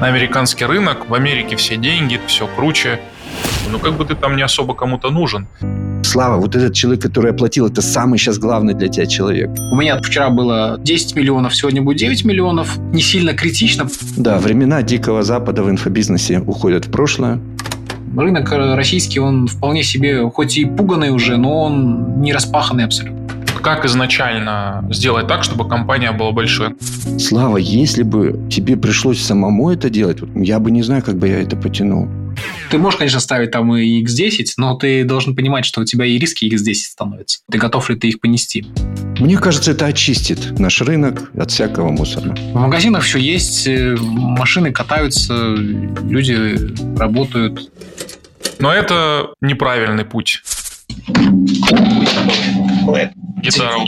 на американский рынок, в Америке все деньги, все круче. Ну, как бы ты там не особо кому-то нужен. Слава, вот этот человек, который оплатил, это самый сейчас главный для тебя человек. У меня вчера было 10 миллионов, сегодня будет 9 миллионов. Не сильно критично. Да, времена Дикого Запада в инфобизнесе уходят в прошлое. Рынок российский, он вполне себе, хоть и пуганный уже, но он не распаханный абсолютно. Как изначально сделать так, чтобы компания была большой? Слава, если бы тебе пришлось самому это делать, я бы не знаю, как бы я это потянул. Ты можешь, конечно, ставить там и X10, но ты должен понимать, что у тебя и риски X10 становятся. Ты готов ли ты их понести? Мне кажется, это очистит наш рынок от всякого мусора. В магазинах все есть, э, машины катаются, люди работают. Но это неправильный путь. moedas. Guitarão.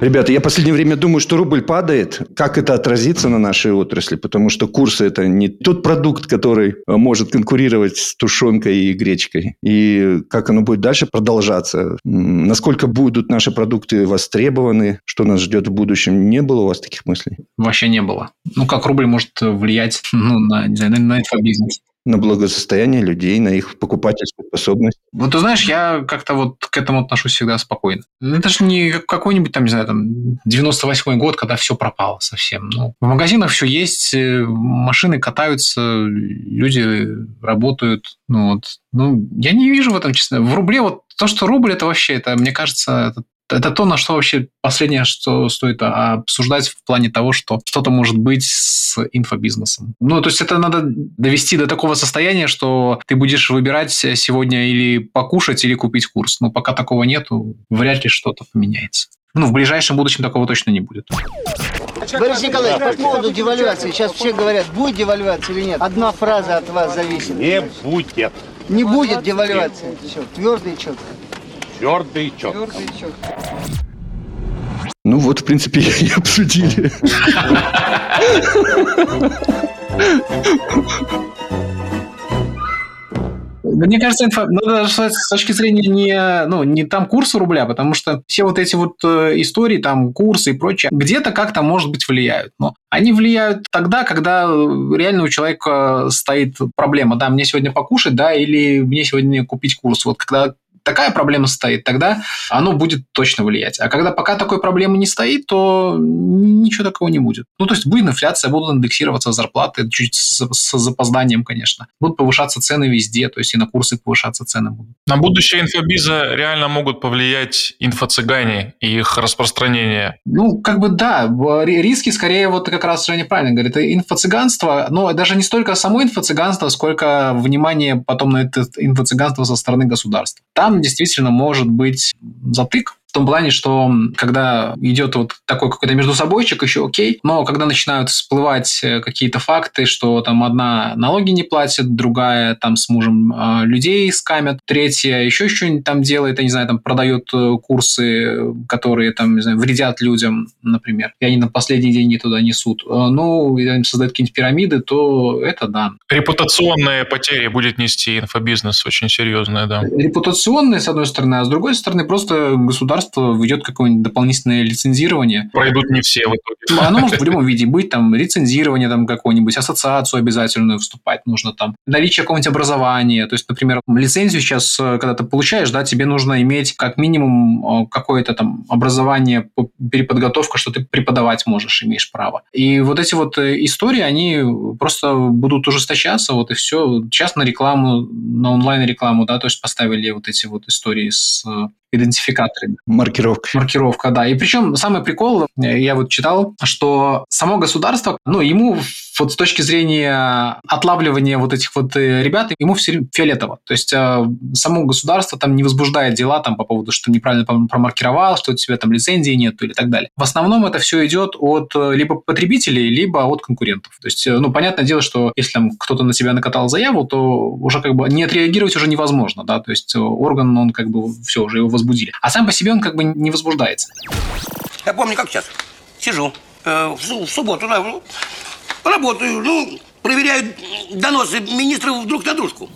Ребята, я в последнее время думаю, что рубль падает. Как это отразится на нашей отрасли? Потому что курсы – это не тот продукт, который может конкурировать с тушенкой и гречкой. И как оно будет дальше продолжаться? Насколько будут наши продукты востребованы? Что нас ждет в будущем? Не было у вас таких мыслей? Вообще не было. Ну, как рубль может влиять ну, на, на инфобизнес? На благосостояние людей, на их покупательскую способность. Вот ты знаешь, я как-то вот к этому отношусь всегда спокойно. Это же не какой-нибудь там, не знаю, там 98-й год, когда все пропало совсем. Ну, в магазинах все есть, э, машины катаются, люди работают. Ну вот, ну я не вижу в этом, честно. В рубле вот то, что рубль, это вообще, это, мне кажется, это это то, на что вообще последнее, что стоит обсуждать в плане того, что что-то может быть с инфобизнесом. Ну, то есть это надо довести до такого состояния, что ты будешь выбирать сегодня или покушать, или купить курс. Но пока такого нету, вряд ли что-то поменяется. Ну, в ближайшем будущем такого точно не будет. Борис Николаевич, по поводу девальвации. Сейчас все говорят, будет девальвация или нет. Одна фраза от вас зависит. Не будет. Не будет девальвации. Все, твердо и четко. Твердо и четко. Твердо и четко. Ну вот, в принципе, и обсудили. Мне кажется, инфо... надо с точки зрения не, ну, не там курса рубля, потому что все вот эти вот э, истории, там курсы и прочее, где-то как-то, может быть, влияют. Но они влияют тогда, когда реально у человека стоит проблема, да, мне сегодня покушать, да, или мне сегодня купить курс. Вот когда такая проблема стоит, тогда оно будет точно влиять. А когда пока такой проблемы не стоит, то ничего такого не будет. Ну, то есть будет инфляция, будут индексироваться зарплаты, чуть с, с запозданием, конечно. Будут повышаться цены везде, то есть и на курсы повышаться цены будут. На будущее инфобиза реально могут повлиять инфо-цыгане и их распространение. Ну, как бы да, риски скорее вот как раз Женя правильно говорит, инфо-цыганство, но даже не столько само инфо-цыганство, сколько внимание потом на это инфо-цыганство со стороны государства. Там действительно может быть затык, в том плане, что когда идет вот такой какой-то между собойчик, еще окей, но когда начинают всплывать э, какие-то факты, что там одна налоги не платит, другая там с мужем э, людей скамят, третья еще что-нибудь там делает, я не знаю, там продает э, курсы, которые там, не знаю, вредят людям, например, и они на последние деньги туда несут, ну, и они создают какие-нибудь пирамиды, то это да. Репутационные потери будет нести инфобизнес очень серьезные, да. Репутационные, с одной стороны, а с другой стороны, просто государство государство ведет какое-нибудь дополнительное лицензирование. Пройдут не все в итоге. Ну, оно может в любом виде быть, там, лицензирование там какое-нибудь, ассоциацию обязательную вступать нужно там, наличие какого-нибудь образования. То есть, например, лицензию сейчас, э, когда ты получаешь, да, тебе нужно иметь как минимум э, какое-то там образование, переподготовка, что ты преподавать можешь, имеешь право. И вот эти вот э, истории, они просто будут ужесточаться, вот и все. Сейчас на рекламу, на онлайн-рекламу, да, то есть поставили вот эти вот истории с идентификаторами. Маркировка. Маркировка, да. И причем самый прикол, я вот читал, что само государство, ну, ему вот с точки зрения отлавливания вот этих вот э, ребят, ему все фиолетово. То есть э, само государство там не возбуждает дела там по поводу, что неправильно промаркировал, что у тебя там лицензии нет или так далее. В основном это все идет от э, либо потребителей, либо от конкурентов. То есть, ну, понятное дело, что если там кто-то на тебя накатал заяву, то уже как бы не отреагировать уже невозможно, да, то есть орган, он как бы все, уже его возбудили. А сам по себе он как бы не возбуждается. Я помню, как сейчас. Сижу э, в, в субботу, да, работаю, ну, проверяю доносы министров друг на дружку.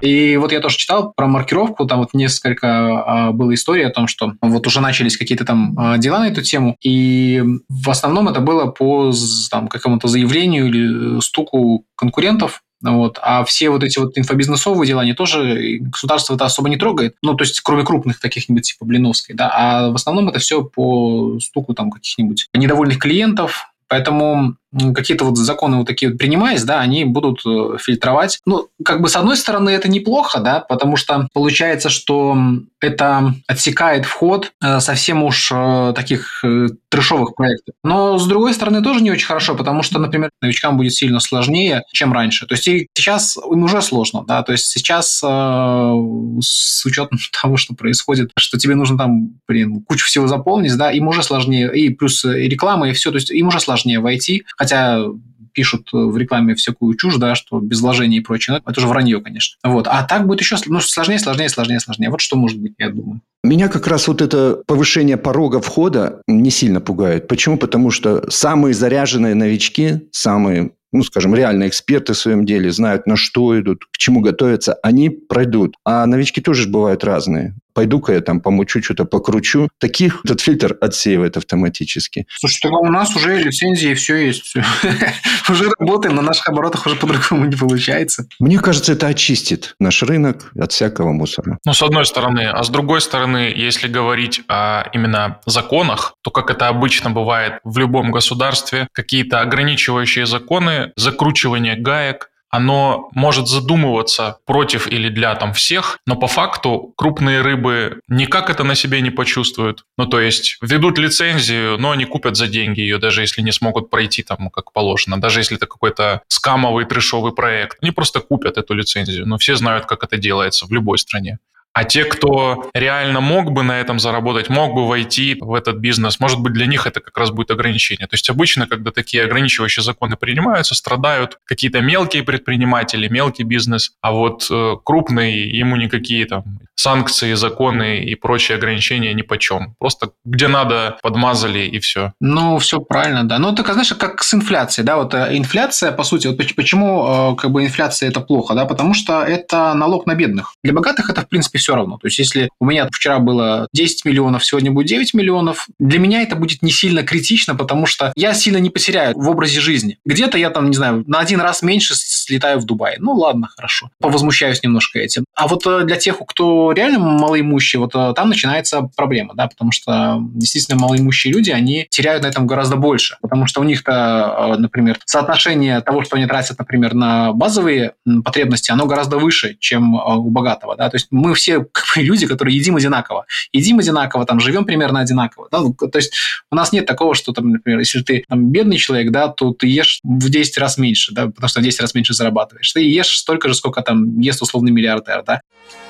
И вот я тоже читал про маркировку, там вот несколько а, было историй о том, что вот уже начались какие-то там а, дела на эту тему, и в основном это было по там, какому-то заявлению или стуку конкурентов, вот. А все вот эти вот инфобизнесовые дела, они тоже государство это особо не трогает. Ну, то есть, кроме крупных каких-нибудь типа Блиновской, да. А в основном это все по стуку там каких-нибудь недовольных клиентов, Поэтому какие-то вот законы вот такие вот принимаясь, да, они будут э, фильтровать. Ну, как бы с одной стороны это неплохо, да, потому что получается, что это отсекает вход э, совсем уж э, таких трешовых проектов. Но с другой стороны тоже не очень хорошо, потому что, например, новичкам будет сильно сложнее, чем раньше. То есть и сейчас им уже сложно, да, то есть сейчас с учетом того, что происходит, что тебе нужно там, блин, кучу всего заполнить, да, им уже сложнее, и плюс и реклама, и все, то есть им уже сложнее войти, хотя пишут в рекламе всякую чушь, да, что без вложений и прочее. Но это уже вранье, конечно. Вот. А так будет еще ну, сложнее, сложнее, сложнее, сложнее. Вот что может быть, я думаю. Меня как раз вот это повышение порога входа не сильно пугает. Почему? Потому что самые заряженные новички, самые ну, скажем, реальные эксперты в своем деле, знают, на что идут, к чему готовятся, они пройдут. А новички тоже бывают разные пойду-ка я там помучу, что-то покручу. Таких этот фильтр отсеивает автоматически. Слушай, тогда у нас уже лицензии все есть. Уже работаем, на наших оборотах уже по-другому не получается. Мне кажется, это очистит наш рынок от всякого мусора. Ну, с одной стороны. А с другой стороны, если говорить о именно законах, то, как это обычно бывает в любом государстве, какие-то ограничивающие законы, закручивание гаек, оно может задумываться против или для там всех, но по факту крупные рыбы никак это на себе не почувствуют. Ну, то есть ведут лицензию, но они купят за деньги ее, даже если не смогут пройти там как положено, даже если это какой-то скамовый трешовый проект. Они просто купят эту лицензию, но все знают, как это делается в любой стране. А те, кто реально мог бы на этом заработать, мог бы войти в этот бизнес, может быть, для них это как раз будет ограничение. То есть обычно, когда такие ограничивающие законы принимаются, страдают какие-то мелкие предприниматели, мелкий бизнес, а вот э, крупный, ему никакие там санкции, законы и прочие ограничения ни по чем. Просто где надо, подмазали и все. Ну, все правильно, да. Ну, так, знаешь, как с инфляцией, да, вот э, инфляция, по сути, вот почему э, как бы инфляция это плохо, да, потому что это налог на бедных. Для богатых это, в принципе, все равно. То есть, если у меня вчера было 10 миллионов, сегодня будет 9 миллионов, для меня это будет не сильно критично, потому что я сильно не потеряю в образе жизни. Где-то я там, не знаю, на один раз меньше слетаю в Дубай. Ну, ладно, хорошо. Повозмущаюсь немножко этим. А вот э, для тех, кто реально малоимущий, вот э, там начинается проблема, да, потому что действительно малоимущие люди, они теряют на этом гораздо больше, потому что у них-то, э, например, соотношение того, что они тратят, например, на базовые потребности, оно гораздо выше, чем у богатого, да, то есть мы все все люди, которые едим одинаково. Едим одинаково, там, живем примерно одинаково. Да? Ну, то есть у нас нет такого, что, там, например, если ты там, бедный человек, да, то ты ешь в 10 раз меньше, да, потому что в 10 раз меньше зарабатываешь. Ты ешь столько же, сколько там ест условный миллиардер. Да?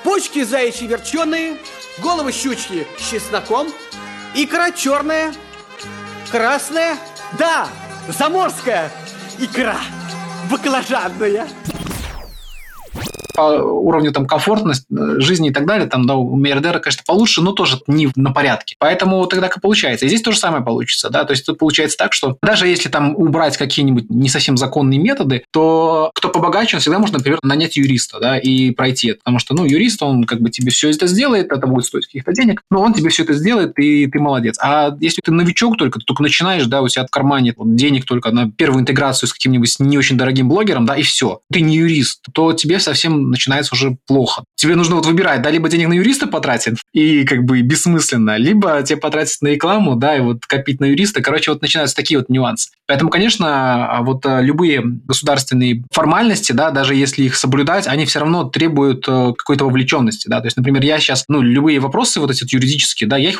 Почки заячьи верченые, головы щучьи с чесноком, икра черная, красная, да, заморская икра, баклажанная по уровню там комфортности э, жизни и так далее, там, да, у миллиардера, конечно, получше, но тоже не на порядке. Поэтому тогда как получается. И здесь то же самое получится, да, то есть тут получается так, что даже если там убрать какие-нибудь не совсем законные методы, то кто побогаче, он всегда может, например, нанять юриста, да, и пройти это, потому что, ну, юрист, он как бы тебе все это сделает, это будет стоить каких-то денег, но он тебе все это сделает, и ты молодец. А если ты новичок только, ты только начинаешь, да, у тебя в кармане денег только на первую интеграцию с каким-нибудь не очень дорогим блогером, да, и все. Ты не юрист, то тебе совсем начинается уже плохо. Тебе нужно вот выбирать, да, либо денег на юриста потратить, и как бы бессмысленно, либо тебе потратить на рекламу, да, и вот копить на юриста. Короче, вот начинаются такие вот нюансы. Поэтому, конечно, а вот э, любые государственные формальности, да, даже если их соблюдать, они все равно требуют э, какой-то вовлеченности, да. То есть, например, я сейчас, ну, любые вопросы вот эти вот юридические, да, я их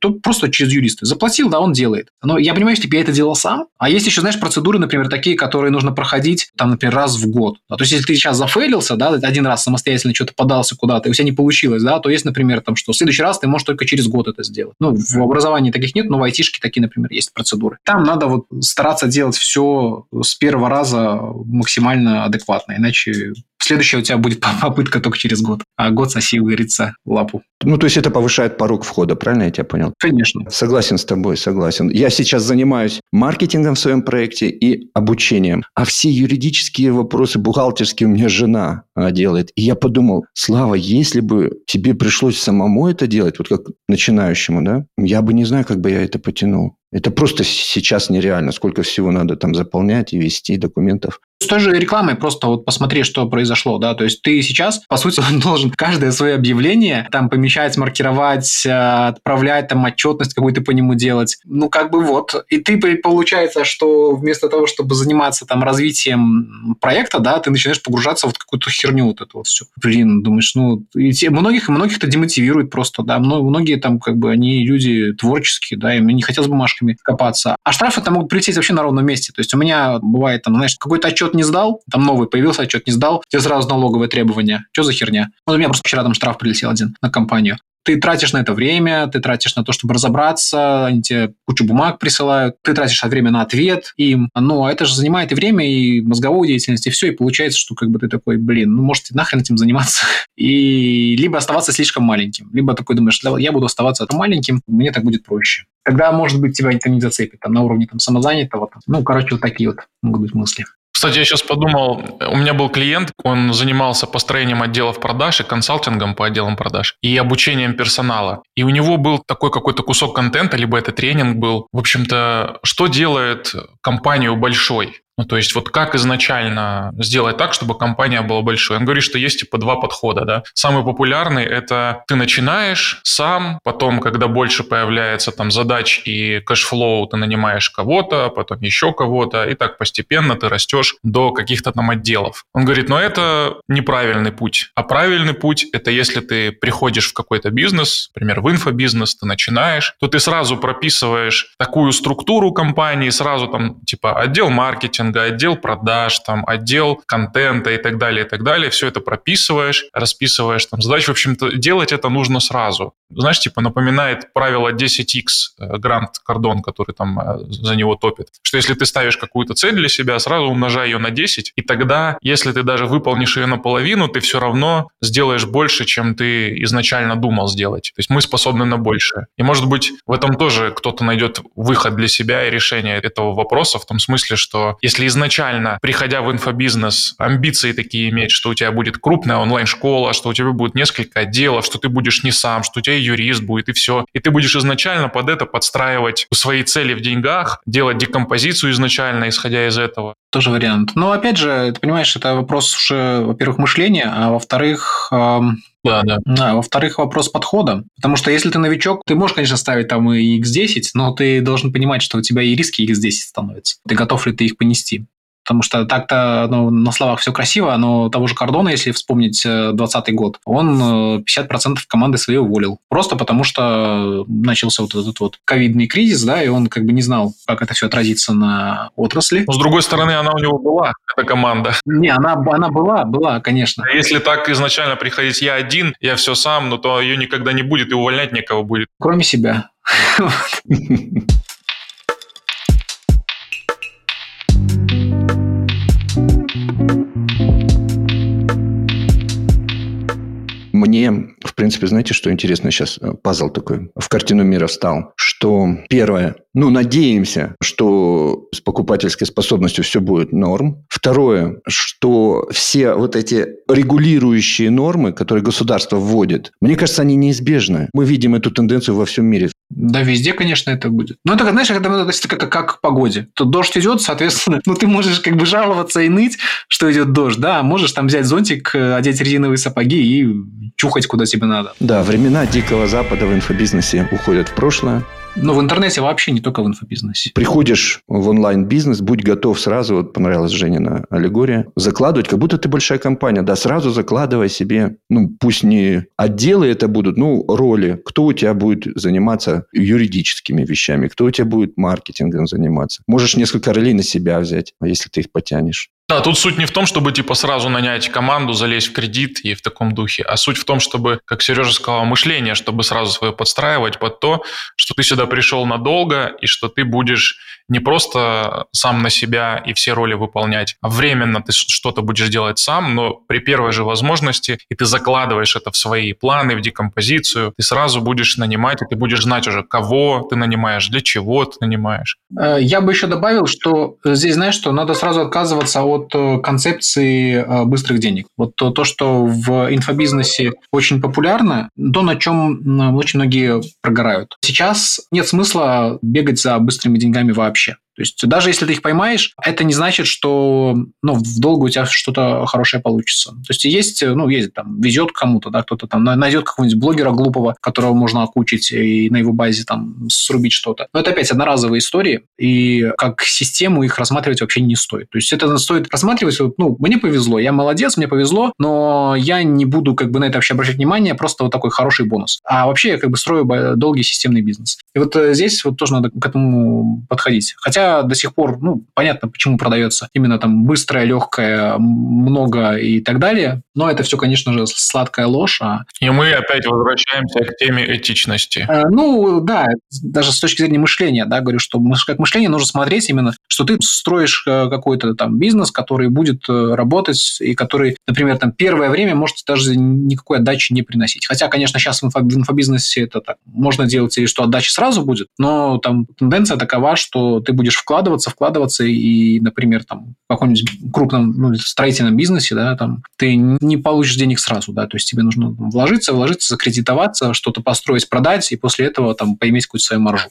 то просто через юриста. Заплатил, да, он делает. Но я понимаю, что я это делал сам. А есть еще, знаешь, процедуры, например, такие, которые нужно проходить, там, например, раз в год. Да, то есть, если ты сейчас зафейлился, да, один раз самостоятельно что-то подался куда-то, и у тебя не получилось, да, то есть, например, там, что в следующий раз ты можешь только через год это сделать. Ну, в образовании таких нет, но в айтишке такие, например, есть процедуры. Там надо вот стараться делать все с первого раза максимально адекватно, иначе Следующая у тебя будет попытка только через год. А год соси, говорится, лапу. Ну, то есть это повышает порог входа, правильно я тебя понял? Конечно. Согласен с тобой, согласен. Я сейчас занимаюсь маркетингом в своем проекте и обучением. А все юридические вопросы, бухгалтерские у меня жена а, делает. И я подумал, Слава, если бы тебе пришлось самому это делать, вот как начинающему, да, я бы не знаю, как бы я это потянул. Это просто сейчас нереально, сколько всего надо там заполнять и вести документов. С той же рекламой просто вот посмотри, что произошло, да, то есть ты сейчас, по сути, должен каждое свое объявление там помещать, маркировать, э, отправлять, там отчетность какую-то по нему делать. Ну, как бы вот. И ты, получается, что вместо того, чтобы заниматься там развитием проекта, да, ты начинаешь погружаться в вот какую-то херню вот эту вот все. Блин, думаешь, ну, и те, многих, многих это демотивирует просто, да, многие там как бы, они люди творческие, да, им не хотелось бумажками копаться. А штрафы там могут прилететь вообще на ровном месте. То есть у меня бывает там, знаешь, какой-то отчет не сдал, там новый появился, отчет не сдал, тебе сразу налоговые требования. Что за херня? Вот у меня просто вчера там штраф прилетел один на компанию ты тратишь на это время, ты тратишь на то, чтобы разобраться, они тебе кучу бумаг присылают, ты тратишь время на ответ им, но это же занимает и время, и мозговую деятельность, и все, и получается, что как бы ты такой, блин, ну, может, нахрен этим заниматься, и либо оставаться слишком маленьким, либо такой думаешь, я буду оставаться маленьким, мне так будет проще. Тогда, может быть, тебя это не зацепит, там, на уровне там, самозанятого. Там. Ну, короче, вот такие вот могут быть мысли. Кстати, я сейчас подумал, у меня был клиент, он занимался построением отделов продаж и консалтингом по отделам продаж и обучением персонала. И у него был такой какой-то кусок контента, либо это тренинг был. В общем-то, что делает компанию большой? Ну, то есть вот как изначально сделать так, чтобы компания была большой? Он говорит, что есть типа два подхода, да. Самый популярный – это ты начинаешь сам, потом, когда больше появляется там задач и cash flow, ты нанимаешь кого-то, потом еще кого-то, и так постепенно ты растешь до каких-то там отделов. Он говорит, но это неправильный путь. А правильный путь – это если ты приходишь в какой-то бизнес, например, в инфобизнес, ты начинаешь, то ты сразу прописываешь такую структуру компании, сразу там типа отдел маркетинга, маркетинга, отдел продаж, там, отдел контента и так далее, и так далее. Все это прописываешь, расписываешь там задачи. В общем-то, делать это нужно сразу. Знаешь, типа напоминает правило 10x э, Грант Кордон, который там э, за него топит. Что если ты ставишь какую-то цель для себя, сразу умножай ее на 10, и тогда, если ты даже выполнишь ее наполовину, ты все равно сделаешь больше, чем ты изначально думал сделать. То есть мы способны на большее. И, может быть, в этом тоже кто-то найдет выход для себя и решение этого вопроса в том смысле, что если изначально, приходя в инфобизнес, амбиции такие иметь, что у тебя будет крупная онлайн-школа, что у тебя будет несколько отделов, что ты будешь не сам, что у тебя юрист будет, и все. И ты будешь изначально под это подстраивать свои цели в деньгах, делать декомпозицию изначально, исходя из этого. Тоже вариант. Но опять же, ты понимаешь, это вопрос уже, во-первых, мышления, а во-вторых, эм... Да, да. А, во-вторых, вопрос подхода. Потому что если ты новичок, ты можешь, конечно, ставить там и X10, но ты должен понимать, что у тебя и риски X10 становятся. Ты готов ли ты их понести? Потому что так-то ну, на словах все красиво, но того же Кордона, если вспомнить 2020 э, год, он 50% э, команды своей уволил. Просто потому что начался вот этот вот ковидный кризис, да, и он как бы не знал, как это все отразится на отрасли. Но с другой стороны, она у него была, эта команда. Не, она, она была, была, конечно. Если так изначально приходить я один, я все сам, но то ее никогда не будет, и увольнять некого будет. Кроме себя. Мне, в принципе, знаете, что интересно сейчас? Э, пазл такой в картину мира встал. Что первое, ну, надеемся, что с покупательской способностью все будет норм. Второе, что все вот эти регулирующие нормы, которые государство вводит, мне кажется, они неизбежны. Мы видим эту тенденцию во всем мире. Да, везде, конечно, это будет. Но это, знаешь, это, это, это как к погоде. Тут дождь идет, соответственно, ну, ты можешь как бы жаловаться и ныть, что идет дождь, да, можешь там взять зонтик, э, одеть резиновые сапоги и чухать куда тебе надо. Да, времена Дикого Запада в инфобизнесе уходят в прошлое. Ну, в интернете вообще не только в инфобизнесе. Приходишь в онлайн-бизнес, будь готов сразу, вот понравилась Женина аллегория, закладывать, как будто ты большая компания. Да, сразу закладывай себе, ну, пусть не отделы это будут, ну, роли. Кто у тебя будет заниматься юридическими вещами, кто у тебя будет маркетингом заниматься. Можешь несколько ролей на себя взять, а если ты их потянешь. Да, тут суть не в том, чтобы типа сразу нанять команду, залезть в кредит и в таком духе, а суть в том, чтобы, как Сережа сказал, мышление, чтобы сразу свое подстраивать под то, что ты сюда пришел надолго и что ты будешь не просто сам на себя и все роли выполнять, а временно ты что-то будешь делать сам, но при первой же возможности, и ты закладываешь это в свои планы, в декомпозицию, ты сразу будешь нанимать, и ты будешь знать уже, кого ты нанимаешь, для чего ты нанимаешь. Э, я бы еще добавил, что здесь, знаешь, что надо сразу отказываться от э, концепции э, быстрых денег. Вот то что в инфобизнесе очень популярно, то, на чем очень многие прогорают. Сейчас нет смысла бегать за быстрыми деньгами вообще. То есть даже если ты их поймаешь, это не значит, что ну, в долгу у тебя что-то хорошее получится. То есть есть, ну, есть там, везет кому-то, да, кто-то там найдет какого-нибудь блогера глупого, которого можно окучить и на его базе там срубить что-то. Но это опять одноразовые истории, и как систему их рассматривать вообще не стоит. То есть это стоит рассматривать, ну, мне повезло, я молодец, мне повезло, но я не буду как бы на это вообще обращать внимание, просто вот такой хороший бонус. А вообще я как бы строю долгий системный бизнес. И вот э, здесь вот тоже надо к этому подходить. Хотя до сих пор, ну, понятно, почему продается именно там быстрое, легкое, много и так далее. Но это все, конечно же, сладкая ложь. А... И мы опять возвращаемся к теме этичности. Э, ну, да, даже с точки зрения мышления, да, говорю, что как мышление нужно смотреть именно, что ты строишь э, какой-то там бизнес, который будет э, работать и который, например, там первое время может даже никакой отдачи не приносить. Хотя, конечно, сейчас в инфобизнесе это так, можно делать и что отдача сразу будет, но там тенденция такова, что ты будешь будешь вкладываться, вкладываться, и, например, там, в каком-нибудь крупном ну, строительном бизнесе, да, там, ты не получишь денег сразу, да, то есть тебе нужно вложиться, вложиться, закредитоваться, что-то построить, продать, и после этого там поиметь какую-то свою маржу.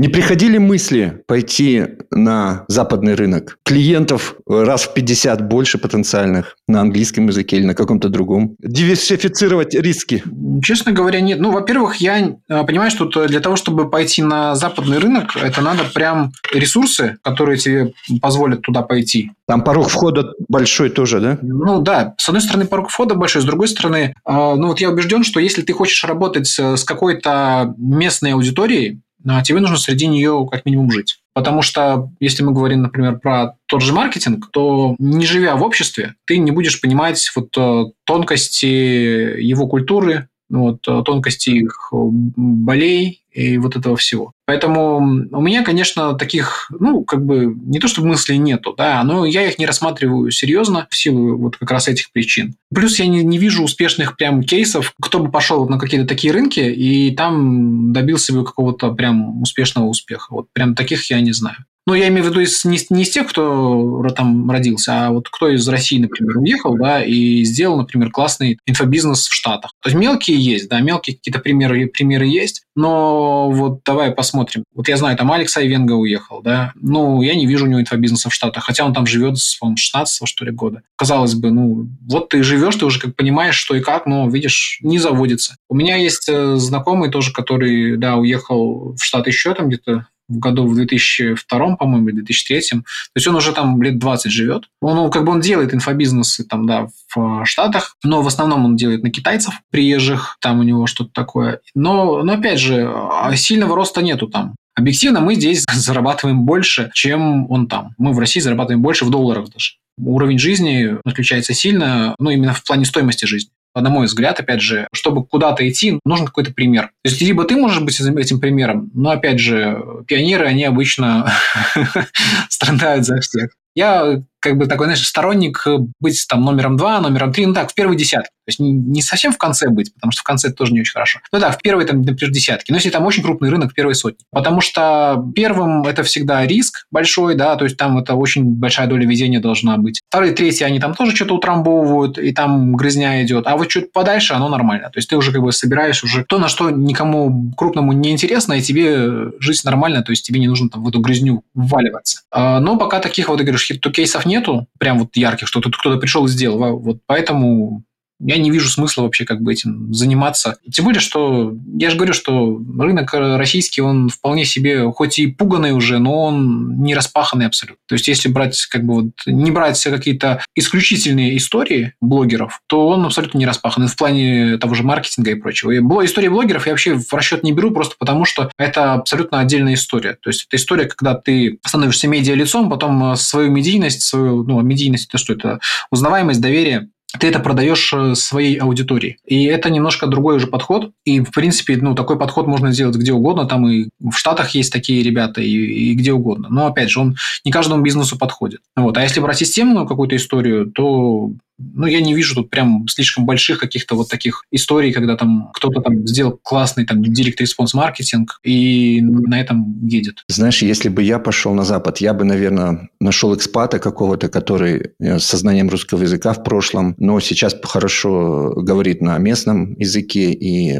Не приходили мысли пойти на западный рынок? Клиентов раз в 50 больше потенциальных на английском языке или на каком-то другом. Диверсифицировать риски? Честно говоря, нет. Ну, во-первых, я э, понимаю, что для того, чтобы пойти на западный рынок, это надо прям ресурсы, которые тебе позволят туда пойти. Там порог входа большой тоже, да? Ну да, с одной стороны порог входа большой, с другой стороны, э, ну вот я убежден, что если ты хочешь работать с какой-то местной аудиторией, а тебе нужно среди нее как минимум жить. Потому что, если мы говорим, например, про тот же маркетинг, то не живя в обществе, ты не будешь понимать вот э, тонкости его культуры, вот, э, тонкости их болей и вот этого всего. Поэтому у меня, конечно, таких, ну, как бы, не то чтобы мыслей нету, да, но я их не рассматриваю серьезно в силу вот как раз этих причин. Плюс я не, не вижу успешных прям кейсов, кто бы пошел на какие-то такие рынки и там добился бы какого-то прям успешного успеха. Вот прям таких я не знаю. Ну, я имею в виду не, не из тех, кто там родился, а вот кто из России, например, уехал, да, и сделал, например, классный инфобизнес в Штатах. То есть мелкие есть, да, мелкие какие-то примеры, примеры есть, но вот давай посмотрим. Вот я знаю, там Алекс Айвенга уехал, да, ну, я не вижу у него инфобизнеса в Штатах, хотя он там живет с, по 16 что ли, года. Казалось бы, ну, вот ты живешь, ты уже как понимаешь, что и как, но, видишь, не заводится. У меня есть э, знакомый тоже, который, да, уехал в Штаты еще там где-то в году в 2002, по-моему, или 2003. То есть он уже там лет 20 живет. Он, ну, как бы он делает инфобизнесы там, да, в Штатах, но в основном он делает на китайцев приезжих, там у него что-то такое. Но, но опять же, а сильного роста нету там. Объективно мы здесь зарабатываем больше, чем он там. Мы в России зарабатываем больше в долларах даже. Уровень жизни отличается сильно, ну, именно в плане стоимости жизни на мой взгляд, опять же, чтобы куда-то идти, нужен какой-то пример. То есть, либо ты можешь быть этим примером, но, опять же, пионеры, они обычно страдают за всех. Я как бы такой, знаешь, сторонник быть там номером два, номером три, ну так, в первой десятке. То есть не совсем в конце быть, потому что в конце это тоже не очень хорошо. Ну да, в первой, там, например, десятке. Но если там очень крупный рынок, в первой сотни. Потому что первым это всегда риск большой, да, то есть там это очень большая доля везения должна быть. Вторые, третьи, они там тоже что-то утрамбовывают, и там грызня идет. А вот чуть подальше оно нормально. То есть ты уже как бы собираешь уже то, на что никому крупному не интересно, и тебе жить нормально, то есть тебе не нужно там в эту грызню вваливаться. А, но пока таких вот, ты говоришь, кейсов нету, прям вот ярких, что тут кто-то пришел и сделал. Вот поэтому я не вижу смысла вообще как бы этим заниматься. Тем более, что я же говорю, что рынок российский, он вполне себе, хоть и пуганный уже, но он не распаханный абсолютно. То есть, если брать как бы вот, не брать какие-то исключительные истории блогеров, то он абсолютно не распаханный в плане того же маркетинга и прочего. И истории блогеров я вообще в расчет не беру, просто потому что это абсолютно отдельная история. То есть, это история, когда ты становишься медиа-лицом, потом свою медийность, свою, ну, медийность, это что это? Узнаваемость, доверие ты это продаешь э, своей аудитории. И это немножко другой уже подход. И, в принципе, ну, такой подход можно сделать где угодно. Там и в Штатах есть такие ребята, и, и где угодно. Но, опять же, он не каждому бизнесу подходит. Вот. А если брать системную какую-то историю, то ну, я не вижу тут прям слишком больших каких-то вот таких историй, когда там кто-то там сделал классный там direct response маркетинг и на этом едет. Знаешь, если бы я пошел на Запад, я бы, наверное, нашел экспата какого-то, который э, с знанием русского языка в прошлом, но сейчас хорошо говорит на местном языке, и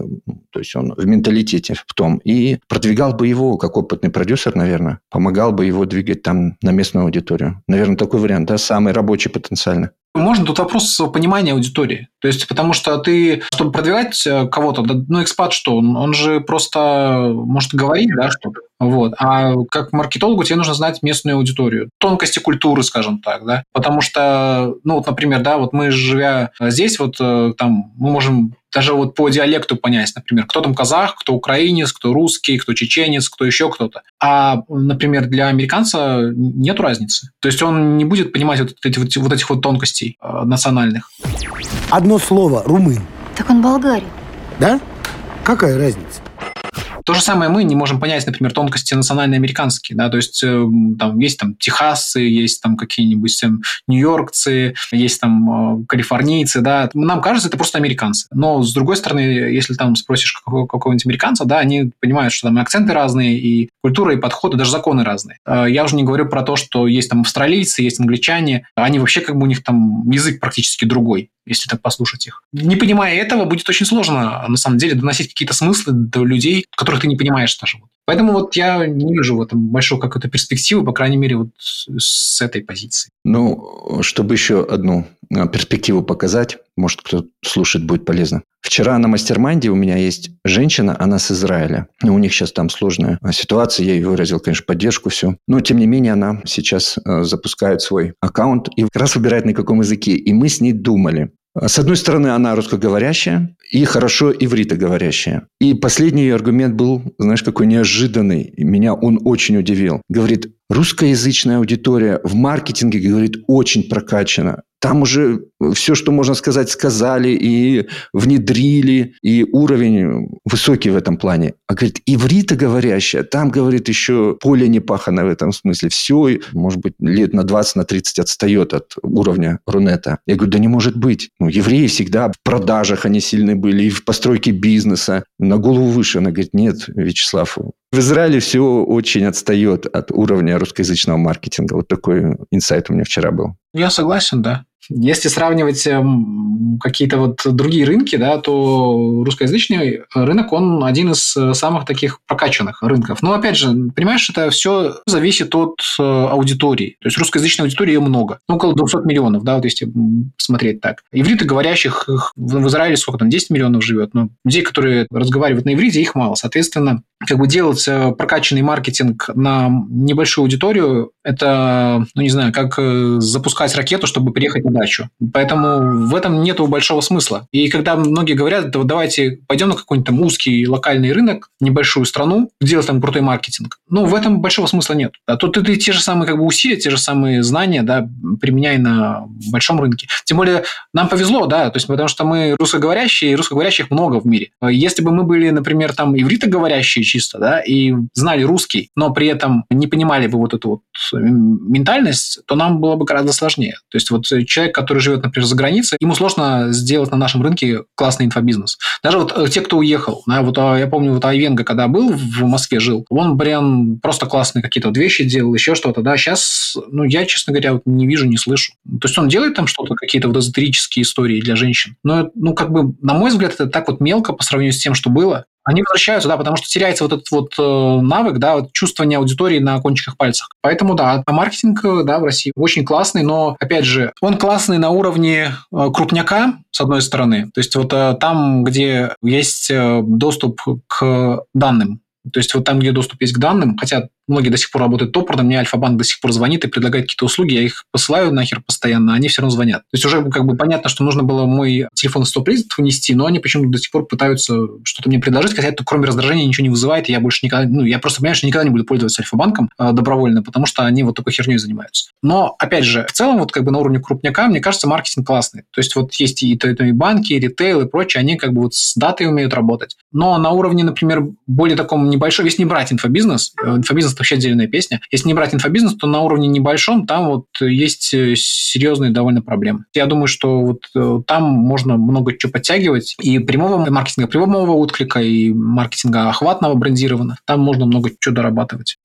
то есть он в менталитете в том, и продвигал бы его, как опытный продюсер, наверное, помогал бы его двигать там на местную аудиторию. Наверное, такой вариант, да, самый рабочий потенциально. Можно тут вопрос понимания аудитории. То есть, потому что ты, чтобы продвигать э, кого-то, ну, экспат что? Он, он же просто может говорить, да, что-то. Вот. А как маркетологу тебе нужно знать местную аудиторию, тонкости культуры, скажем так, да. Потому что, ну, вот, например, да, вот мы, живя здесь, вот э, там, мы можем даже вот по диалекту понять, например, кто там казах, кто украинец, кто русский, кто чеченец, кто еще кто-то. А, например, для американца нет разницы. То есть он не будет понимать вот, эти, вот, вот этих вот тонкостей э, национальных. Одно слово – румын. Так он болгарин. Да? Какая разница? То же самое мы не можем понять, например, тонкости национально-американские, да, то есть э, там есть там техасцы, есть там какие-нибудь там нью-йоркцы, есть там э, калифорнийцы, да, нам кажется, это просто американцы. Но с другой стороны, если там спросишь какого-нибудь американца, да, они понимают, что там и акценты разные, и культура, и подходы, даже законы разные. Э, я уже не говорю про то, что есть там австралийцы, есть англичане, они вообще как бы у них там язык практически другой если так послушать их. Не понимая этого, будет очень сложно, на самом деле, доносить какие-то смыслы до людей, которых ты не понимаешь даже. Поэтому вот я не вижу в этом большой какой-то перспективы, по крайней мере, вот с этой позиции. Ну, чтобы еще одну перспективу показать, может, кто слушает, будет полезно. Вчера на мастер-майнде у меня есть женщина, она с Израиля. У них сейчас там сложная а, ситуация, я ей выразил, конечно, поддержку, все. Но, тем не менее, она сейчас а, запускает свой аккаунт и как раз выбирает, на каком языке. И мы с ней думали, с одной стороны, она русскоговорящая и хорошо ивритоговорящая. И последний ее аргумент был, знаешь, какой неожиданный. Меня он очень удивил. Говорит, русскоязычная аудитория в маркетинге, говорит, очень прокачана. Там уже все, что можно сказать, сказали и внедрили, и уровень высокий в этом плане. А говорит, иврита говорящая, там, говорит, еще поле не пахано в этом смысле. Все, может быть, лет на 20, на 30 отстает от уровня Рунета. Я говорю, да не может быть. Ну, евреи всегда в продажах они сильны были, и в постройке бизнеса. На голову выше. Она говорит, нет, Вячеслав, в Израиле все очень отстает от уровня русскоязычного маркетинга. Вот такой инсайт у меня вчера был. Я согласен, да. Если сравнивать эм, какие-то вот другие рынки, да, то русскоязычный рынок, он один из э, самых таких прокачанных рынков. Но, опять же, понимаешь, это все зависит от э, аудитории. То есть русскоязычной аудитории ее много. Ну, около 200 миллионов, да, вот если смотреть так. Ивриты говорящих в Израиле сколько там, 10 миллионов живет. Но людей, которые разговаривают на иврите, их мало. Соответственно, как бы делать э, прокачанный маркетинг на небольшую аудиторию, это, ну, не знаю, как запускать ракету, чтобы приехать на дачу. Поэтому в этом нет большого смысла. И когда многие говорят, да, давайте пойдем на какой-нибудь там узкий локальный рынок, небольшую страну, делать там крутой маркетинг, ну, в этом большого смысла нет. А тут ты, ты те же самые как бы усилия, те же самые знания, да, применяй на большом рынке. Тем более нам повезло, да, то есть потому что мы русскоговорящие, и русскоговорящих много в мире. Если бы мы были, например, там ивритоговорящие чисто, да, и знали русский, но при этом не понимали бы вот эту вот ментальность, то нам было бы гораздо сложнее. То есть вот человек, который живет, например, за границей, ему сложно сделать на нашем рынке классный инфобизнес. Даже вот э, те, кто уехал, да, вот а, я помню, вот Айвенга, когда был в Москве, жил, он прям просто классные какие-то вот вещи делал, еще что-то, да, сейчас, ну, я, честно говоря, вот не вижу, не слышу. То есть он делает там что-то, какие-то вот эзотерические истории для женщин, но, ну, как бы, на мой взгляд, это так вот мелко по сравнению с тем, что было, они возвращаются, да, потому что теряется вот этот вот э, навык, да, вот чувствование аудитории на кончиках пальцах. Поэтому, да, а маркетинг, э, да, в России очень классный, но, опять же, он классный на уровне э, крупняка, с одной стороны, то есть вот там, где есть доступ к данным, то есть вот там, где доступ есть к данным, хотя многие до сих пор работают топорно, мне Альфа-банк до сих пор звонит и предлагает какие-то услуги, я их посылаю нахер постоянно, а они все равно звонят. То есть уже как бы понятно, что нужно было мой телефон стоп-лист внести, но они почему-то до сих пор пытаются что-то мне предложить, хотя это кроме раздражения ничего не вызывает, я больше никогда, ну, я просто понимаю, что никогда не буду пользоваться Альфа-банком э, добровольно, потому что они вот такой херней занимаются. Но, опять же, в целом, вот как бы на уровне крупняка, мне кажется, маркетинг классный. То есть вот есть и, и, и банки, и ритейл, и прочее, они как бы вот с датой умеют работать. Но на уровне, например, более таком небольшом, если не брать инфобизнес, э, инфобизнес – вообще отдельная песня, если не брать инфобизнес, то на уровне небольшом там вот есть э, серьезные довольно проблемы. Я думаю, что вот э, там можно много чего подтягивать, и прямого маркетинга, прямого отклика, и маркетинга охватного брендированного, там можно много чего дорабатывать.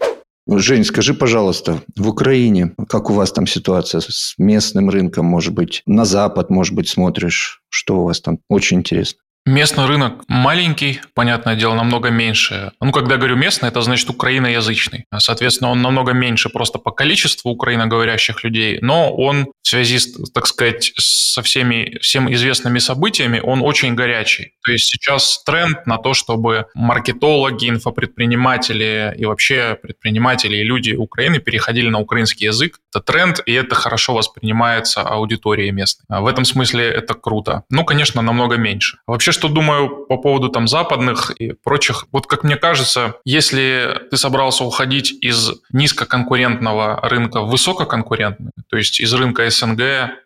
Жень, скажи, пожалуйста, в Украине, как у вас там ситуация с местным рынком, может быть, на Запад, может быть, смотришь, что у вас там? Очень интересно. Местный рынок маленький, понятное дело, намного меньше. Ну, когда говорю местный, это значит украиноязычный. Соответственно, он намного меньше просто по количеству украиноговорящих людей, но он в связи, с, так сказать, со всеми всем известными событиями, он очень горячий. То есть сейчас тренд на то, чтобы маркетологи, инфопредприниматели и вообще предприниматели и люди Украины переходили на украинский язык. Это тренд, и это хорошо воспринимается аудиторией местной. В этом смысле это круто. Ну, конечно, намного меньше. Вообще, что думаю по поводу там западных и прочих. Вот как мне кажется, если ты собрался уходить из низкоконкурентного рынка в высококонкурентный, то есть из рынка СНГ,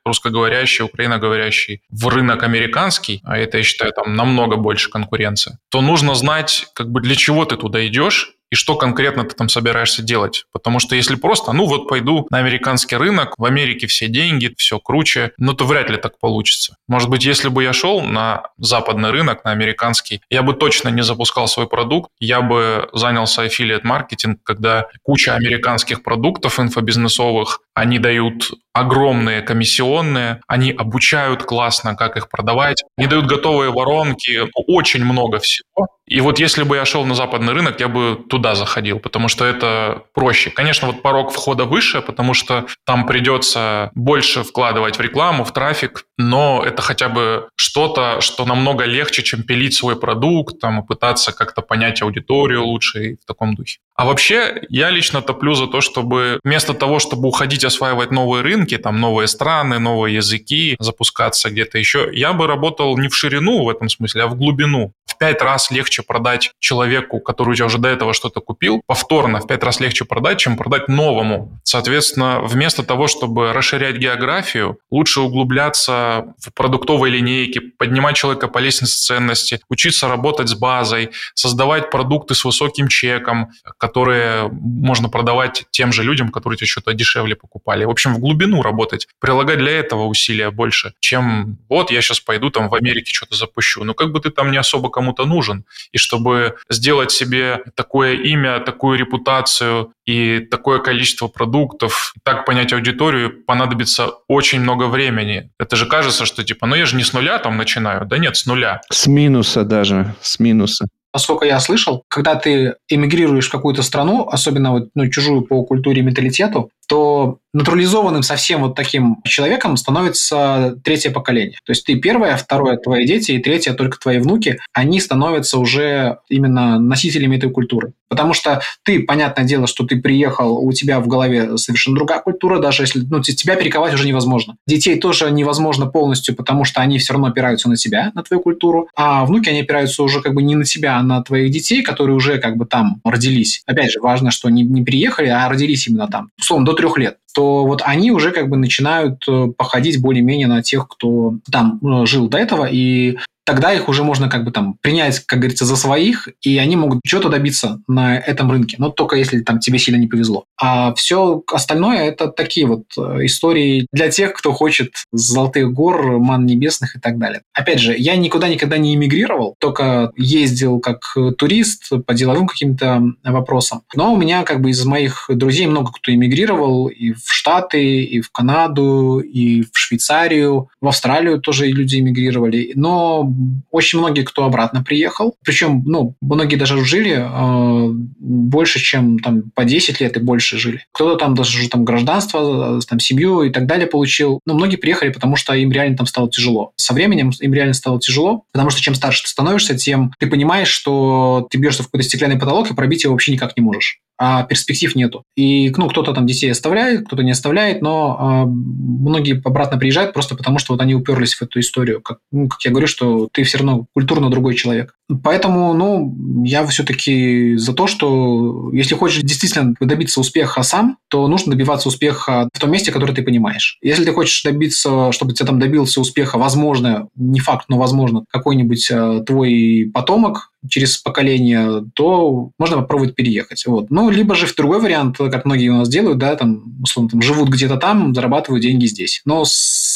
русскоговорящий, украиноговорящий, в рынок американский, а это, я считаю, там намного больше конкуренции, то нужно знать, как бы для чего ты туда идешь, и что конкретно ты там собираешься делать. Потому что если просто, ну вот пойду на американский рынок, в Америке все деньги, все круче, ну то вряд ли так получится. Может быть, если бы я шел на западный рынок, на американский, я бы точно не запускал свой продукт, я бы занялся аффилиат маркетинг, когда куча американских продуктов инфобизнесовых, они дают огромные комиссионные, они обучают классно, как их продавать, они дают готовые воронки, очень много всего. И вот если бы я шел на западный рынок, я бы туда заходил, потому что это проще. Конечно, вот порог входа выше, потому что там придется больше вкладывать в рекламу, в трафик, но это хотя бы что-то, что намного легче, чем пилить свой продукт, там, пытаться как-то понять аудиторию лучше и в таком духе. А вообще, я лично топлю за то, чтобы вместо того, чтобы уходить осваивать новые рынки, там новые страны, новые языки, запускаться где-то еще, я бы работал не в ширину в этом смысле, а в глубину. В пять раз легче продать человеку, который у тебя уже до этого что-то купил, повторно в пять раз легче продать, чем продать новому. Соответственно, вместо того, чтобы расширять географию, лучше углубляться в продуктовой линейке, поднимать человека по лестнице ценности, учиться работать с базой, создавать продукты с высоким чеком, которые можно продавать тем же людям, которые тебе что-то дешевле покупали. В общем, в глубину работать, прилагать для этого усилия больше, чем вот я сейчас пойду там в Америке что-то запущу. Ну, как бы ты там не особо кому-то нужен. И чтобы сделать себе такое имя, такую репутацию и такое количество продуктов, так понять аудиторию, понадобится очень много времени. Это же кажется, что типа, ну я же не с нуля там начинаю. Да нет, с нуля. С минуса даже, с минуса. Насколько я слышал, когда ты эмигрируешь в какую-то страну, особенно вот, ну, чужую по культуре и менталитету, то натурализованным совсем вот таким человеком становится третье поколение. То есть ты первое, второе твои дети, и третье только твои внуки, они становятся уже именно носителями этой культуры. Потому что ты, понятное дело, что ты приехал, у тебя в голове совершенно другая культура, даже если ну, тебя перековать уже невозможно. Детей тоже невозможно полностью, потому что они все равно опираются на тебя, на твою культуру, а внуки, они опираются уже как бы не на тебя, а на твоих детей, которые уже как бы там родились. Опять же, важно, что не, не приехали, а родились именно там. Условно, до трех лет то вот они уже как бы начинают э, походить более-менее на тех, кто там э, жил до этого, и тогда их уже можно как бы там принять, как говорится, за своих, и они могут что-то добиться на этом рынке, но только если там тебе сильно не повезло. А все остальное это такие вот э, истории для тех, кто хочет золотых гор, ман небесных и так далее. Опять же, я никуда никогда не эмигрировал, только ездил как турист по деловым каким-то вопросам. Но у меня как бы из моих друзей много кто эмигрировал и в Штаты, и в Канаду, и в Швейцарию, в Австралию тоже люди эмигрировали. Но очень многие, кто обратно приехал, причем, ну, многие даже жили э, больше, чем там по 10 лет и больше жили. Кто-то там даже уже там гражданство, э, там семью и так далее получил. Но многие приехали, потому что им реально там стало тяжело. Со временем им реально стало тяжело, потому что чем старше ты становишься, тем ты понимаешь, что ты бьешься в какой-то стеклянный потолок и пробить его вообще никак не можешь. А перспектив нету. И ну, кто-то там детей оставляет, кто-то не оставляет, но э, многие обратно приезжают просто потому, что вот они уперлись в эту историю. Как, ну, как я говорю, что ты все равно культурно другой человек. Поэтому, ну, я все-таки за то, что если хочешь действительно добиться успеха сам, то нужно добиваться успеха в том месте, которое ты понимаешь. Если ты хочешь добиться, чтобы ты там добился успеха, возможно, не факт, но возможно, какой-нибудь э, твой потомок через поколение, то можно попробовать переехать. Вот. Ну, либо же в другой вариант, как многие у нас делают, да, там, условно, там, живут где-то там, зарабатывают деньги здесь. Но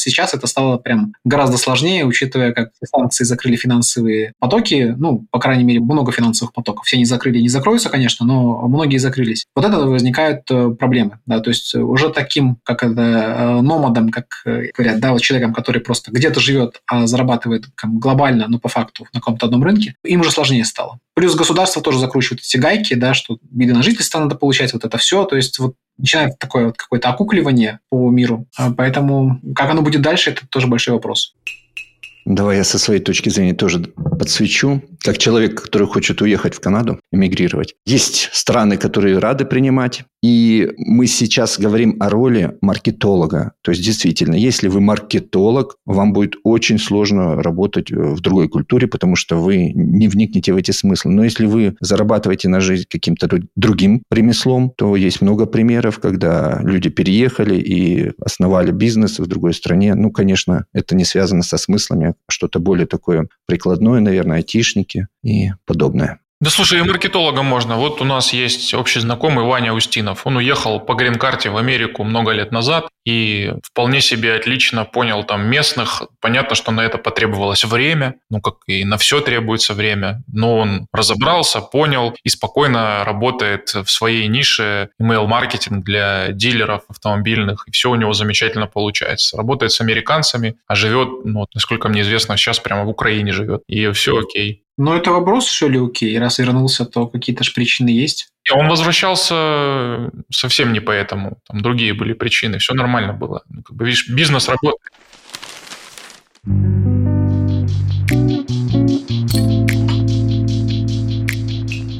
сейчас это стало прям гораздо сложнее, учитывая, как санкции закрыли финансовые потоки, ну, по крайней мере, много финансовых потоков. Все не закрыли, не закроются, конечно, но многие закрылись. Вот это возникают э, проблемы, да, то есть уже таким, как это, э, номадом, как э, говорят, да, вот человеком, который просто где-то живет, а зарабатывает глобально, но по факту на каком-то одном рынке, им уже сложнее стало. Плюс государство тоже закручивает эти гайки, да, что виды на жительство надо получать, вот это все. То есть вот начинает такое вот какое-то окукливание по миру. А поэтому как оно будет дальше, это тоже большой вопрос. Давай я со своей точки зрения тоже подсвечу. Как человек, который хочет уехать в Канаду, эмигрировать. Есть страны, которые рады принимать. И мы сейчас говорим о роли маркетолога. То есть, действительно, если вы маркетолог, вам будет очень сложно работать в другой культуре, потому что вы не вникнете в эти смыслы. Но если вы зарабатываете на жизнь каким-то другим ремеслом, то есть много примеров, когда люди переехали и основали бизнес в другой стране. Ну, конечно, это не связано со смыслами, что-то более такое прикладное, наверное, айтишники и подобное. Да слушай, и маркетологом можно. Вот у нас есть общий знакомый Ваня Устинов. Он уехал по грин-карте в Америку много лет назад и вполне себе отлично понял там местных. Понятно, что на это потребовалось время, ну как и на все требуется время, но он разобрался, понял и спокойно работает в своей нише email-маркетинг для дилеров автомобильных, и все у него замечательно получается. Работает с американцами, а живет, ну, насколько мне известно, сейчас прямо в Украине живет, и все окей. Но это вопрос, что ли, окей? Раз вернулся, то какие-то же причины есть. И он возвращался совсем не поэтому. Там другие были причины. Все нормально было. Ну, как бы, видишь, бизнес работает.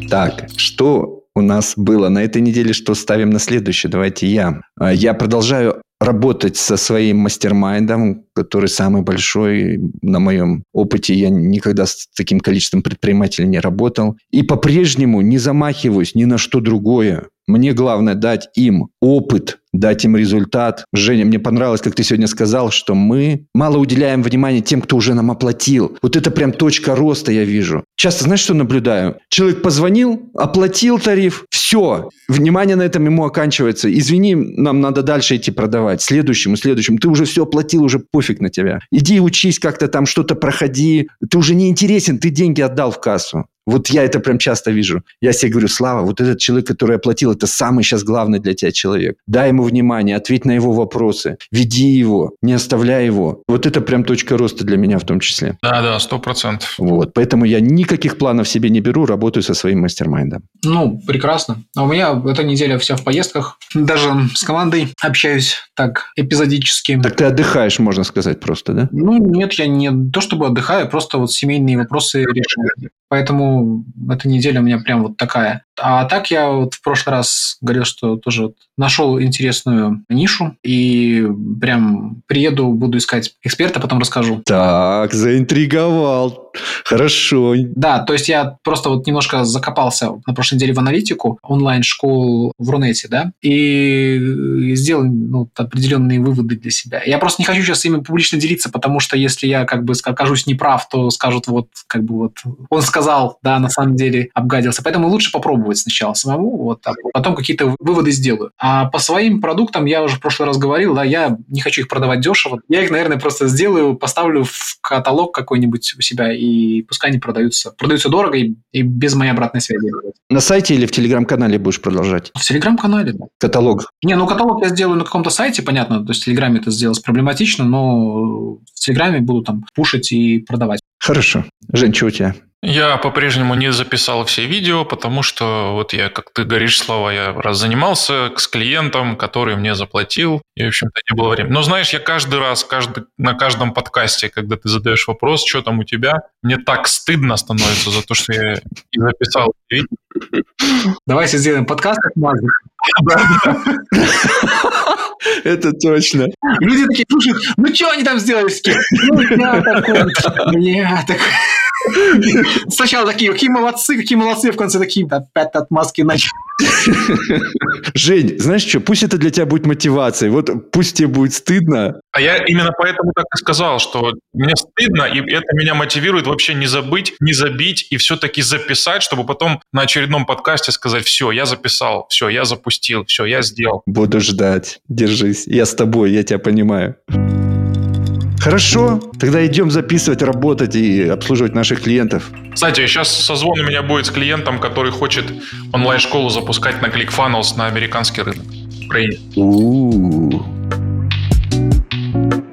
Так, что у нас было на этой неделе, что ставим на следующее? Давайте я. А, я продолжаю работать со своим мастер-майндом, который самый большой на моем опыте. Я никогда с таким количеством предпринимателей не работал. И по-прежнему не замахиваюсь ни на что другое. Мне главное дать им опыт, дать им результат. Женя, мне понравилось, как ты сегодня сказал, что мы мало уделяем внимания тем, кто уже нам оплатил. Вот это прям точка роста, я вижу. Часто, знаешь, что наблюдаю? Человек позвонил, оплатил тариф, все, внимание на этом ему оканчивается. Извини, нам надо дальше идти продавать. Следующему, следующему. Ты уже все оплатил, уже пофиг на тебя. Иди учись как-то там, что-то проходи. Ты уже не интересен, ты деньги отдал в кассу. Вот я это прям часто вижу. Я себе говорю, Слава, вот этот человек, который оплатил, это самый сейчас главный для тебя человек. Дай ему внимание, ответь на его вопросы, веди его, не оставляй его. Вот это прям точка роста для меня в том числе. Да, да, сто процентов. Вот, поэтому я никаких планов себе не беру, работаю со своим мастер-майндом. Ну, прекрасно. А у меня эта неделя вся в поездках. Даже с командой общаюсь так эпизодически. Так ты отдыхаешь, можно сказать, просто, да? Ну, нет, я не то чтобы отдыхаю, просто вот семейные вопросы решаю. Поэтому эта неделя у меня прям вот такая. А так я вот в прошлый раз говорил, что тоже вот нашел интересную нишу и прям приеду, буду искать эксперта, потом расскажу. Так, заинтриговал. Хорошо. Да, то есть я просто вот немножко закопался на прошлой неделе в аналитику онлайн-школ в Рунете, да, и сделал ну, определенные выводы для себя. Я просто не хочу сейчас ими публично делиться, потому что если я как бы окажусь неправ, то скажут вот как бы вот он сказал, да, на самом деле обгадился. Поэтому лучше попробовать сначала самому, вот, а потом какие-то выводы сделаю. А по своим продуктам я уже в прошлый раз говорил, да, я не хочу их продавать дешево. Я их, наверное, просто сделаю, поставлю в каталог какой-нибудь у себя и пускай они продаются. Продаются дорого и, и без моей обратной связи. На сайте или в Телеграм-канале будешь продолжать? В Телеграм-канале, да. Каталог? Не, ну каталог я сделаю на каком-то сайте, понятно. То есть в Телеграме это сделать проблематично, но в Телеграме буду там пушить и продавать. Хорошо. Жень, что у тебя? Я по-прежнему не записал все видео, потому что вот я, как ты говоришь, Слава, я раз занимался с клиентом, который мне заплатил, и, в общем-то, не было времени. Но знаешь, я каждый раз, каждый, на каждом подкасте, когда ты задаешь вопрос, что там у тебя, мне так стыдно становится за то, что я не записал видео. Давайте сделаем подкаст как Мазик. Это точно. Люди такие слушают, ну что они там сделали с кем? Ну, я такой, бля, такой. Сначала такие, какие молодцы, какие молодцы, в конце такие, опять от маски начали. Жень, знаешь что, пусть это для тебя будет мотивацией. Вот пусть тебе будет стыдно. А я именно поэтому так и сказал, что мне стыдно, и это меня мотивирует вообще не забыть, не забить и все-таки записать, чтобы потом на очередном подкасте сказать, все, я записал, все, я запустил, все, я сделал. Буду ждать. Держись. Я с тобой, я тебя понимаю. Хорошо, тогда идем записывать, работать и обслуживать наших клиентов. Кстати, сейчас созвон у меня будет с клиентом, который хочет онлайн-школу запускать на ClickFunnels на американский рынок в Украине.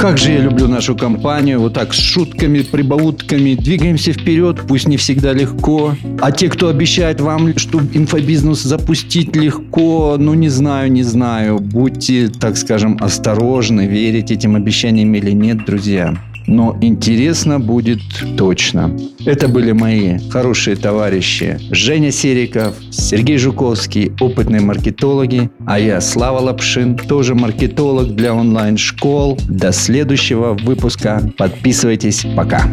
Как же я люблю нашу компанию. Вот так с шутками, прибаутками. Двигаемся вперед, пусть не всегда легко. А те, кто обещает вам, что инфобизнес запустить легко, ну не знаю, не знаю. Будьте, так скажем, осторожны, верить этим обещаниям или нет, друзья но интересно будет точно. Это были мои хорошие товарищи Женя Сериков, Сергей Жуковский, опытные маркетологи, а я Слава Лапшин, тоже маркетолог для онлайн-школ. До следующего выпуска. Подписывайтесь. Пока.